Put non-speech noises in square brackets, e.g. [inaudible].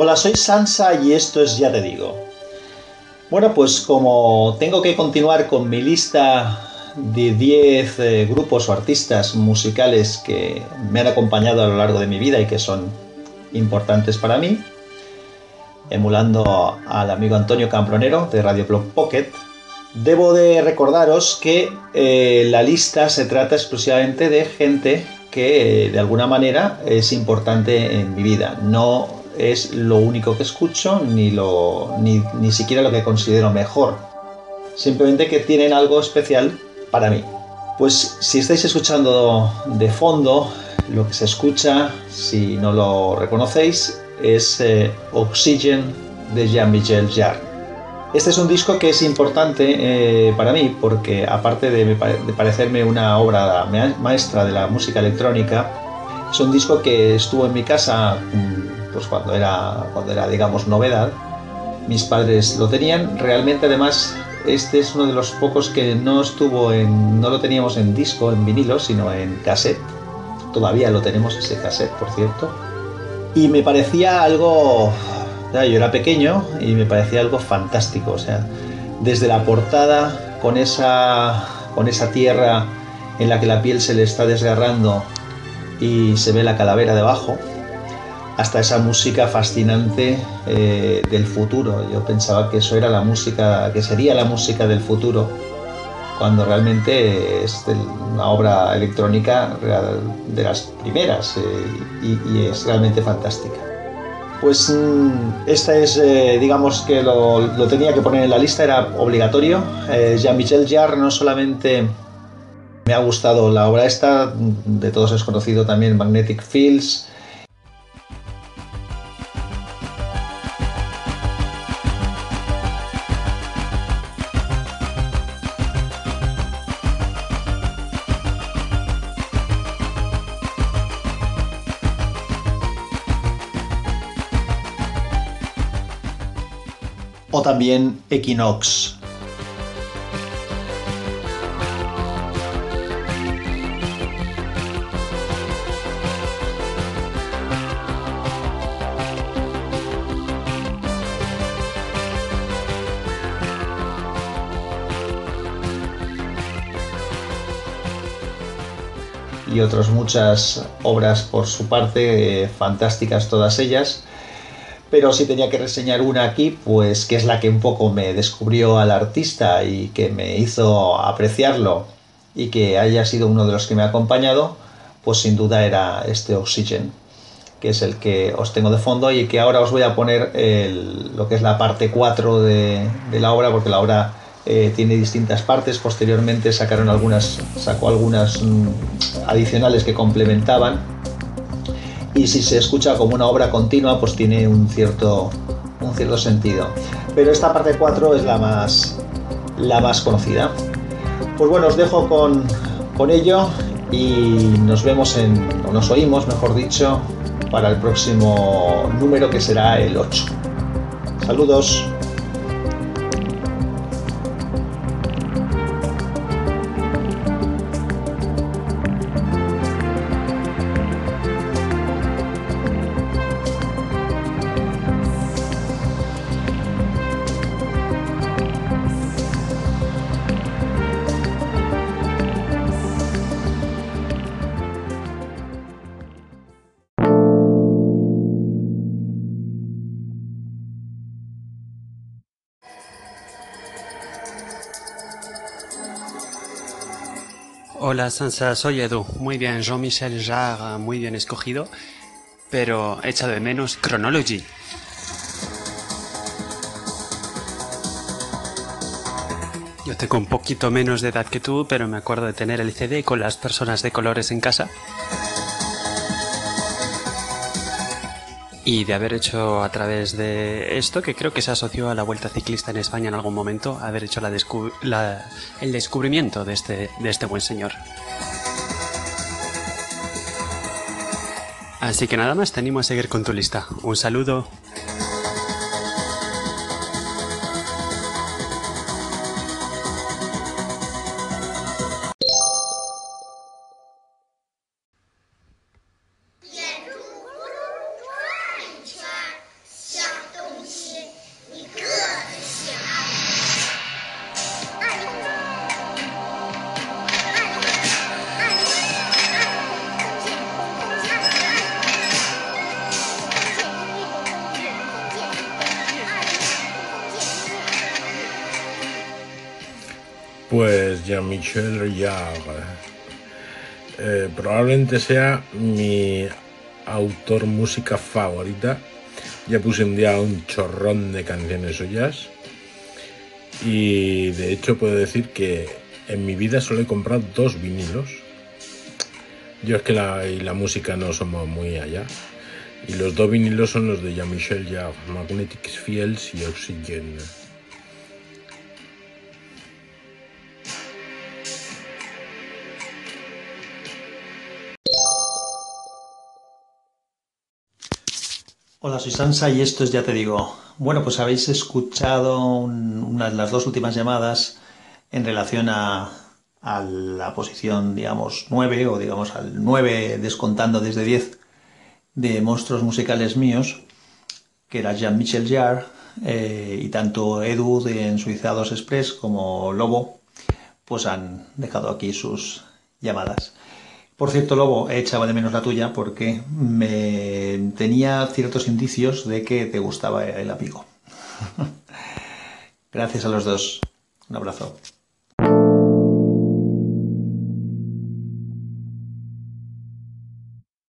Hola, soy Sansa y esto es Ya te digo. Bueno, pues como tengo que continuar con mi lista de 10 eh, grupos o artistas musicales que me han acompañado a lo largo de mi vida y que son importantes para mí, emulando al amigo Antonio Campronero de Radio Blog Pocket, debo de recordaros que eh, la lista se trata exclusivamente de gente que de alguna manera es importante en mi vida. No es lo único que escucho ni, lo, ni, ni siquiera lo que considero mejor. Simplemente que tienen algo especial para mí. Pues si estáis escuchando de fondo, lo que se escucha, si no lo reconocéis, es eh, Oxygen de Jean-Michel Jarre. Este es un disco que es importante eh, para mí porque aparte de, de, parecerme una obra maestra de la música electrónica, es un disco que estuvo en mi casa pues cuando era, cuando era, digamos, novedad. Mis padres lo tenían. Realmente, además, este es uno de los pocos que no estuvo en, no lo teníamos en disco, en vinilo, sino en cassette. Todavía lo tenemos ese cassette, por cierto. Y me parecía algo, yo era pequeño y me parecía algo fantástico. O sea, desde la portada con esa, con esa tierra en la que la piel se le está desgarrando y se ve la calavera debajo, hasta esa música fascinante eh, del futuro. Yo pensaba que eso era la música, que sería la música del futuro, cuando realmente es una obra electrónica de las primeras eh, y, es realmente fantástica. Pues mm, esta es, eh, digamos que lo, lo, tenía que poner en la lista, era obligatorio. Jean-Michel Jarre no solamente me ha gustado la obra esta, de todos es conocido también Magnetic Fields, o también Equinox. y otras muchas obras por su parte, eh, fantásticas todas ellas. Pero si tenía que reseñar una aquí, pues que es la que un poco me descubrió al artista y que me hizo apreciarlo y que haya sido uno de los que me ha acompañado, pues sin duda era este Oxygen, que es el que os tengo de fondo y que ahora os voy a poner el, lo que es la parte 4 de, la obra, porque la obra eh, tiene distintas partes. Posteriormente sacaron algunas, sacó algunas mm, adicionales que complementaban y si se escucha como una obra continua, pues tiene un cierto, un cierto sentido. Pero esta parte 4 es la más, la más conocida. Pues bueno, os dejo con, con ello y nos vemos en, o nos oímos, mejor dicho, para el próximo número que será el 8. Saludos. Hola Sansa, soy Edu. Muy bien, Jean-Michel Jarre, muy bien escogido, pero he echado de menos Chronology. Yo tengo un poquito menos de edad que tú, pero me acuerdo de tener el CD con las personas de colores en casa. Y de haber hecho a través de esto, que creo que se asoció a la Vuelta Ciclista en España en algún momento, haber hecho el descubrimiento de este, de este buen señor. Así que nada más, te animo a seguir con tu lista. Un saludo. Pues Jean-Michel Jarre. Eh, probablemente sea mi autor música favorita. Ya puse un día un chorrón de canciones suyas. Y de hecho puedo decir que en mi vida solo he comprado dos vinilos. Yo es que la, y la música no somos muy allá. Y los dos vinilos son los de Jean-Michel Jarre, Magnetic Fields y Oxygen. Hola, soy Sansa y esto es Ya Te Digo. Bueno, pues habéis escuchado una de las dos últimas llamadas en relación a, la posición, digamos, 9 o digamos al 9 descontando desde 10 de monstruos musicales míos, que era Jean-Michel Jarre eh, y tanto Edu de en Suizados Express como Lobo, pues han dejado aquí sus llamadas. Por cierto, Lobo, echaba de menos la tuya porque me tenía ciertos indicios de que te gustaba el amigo. [laughs] Gracias a los dos. Un abrazo.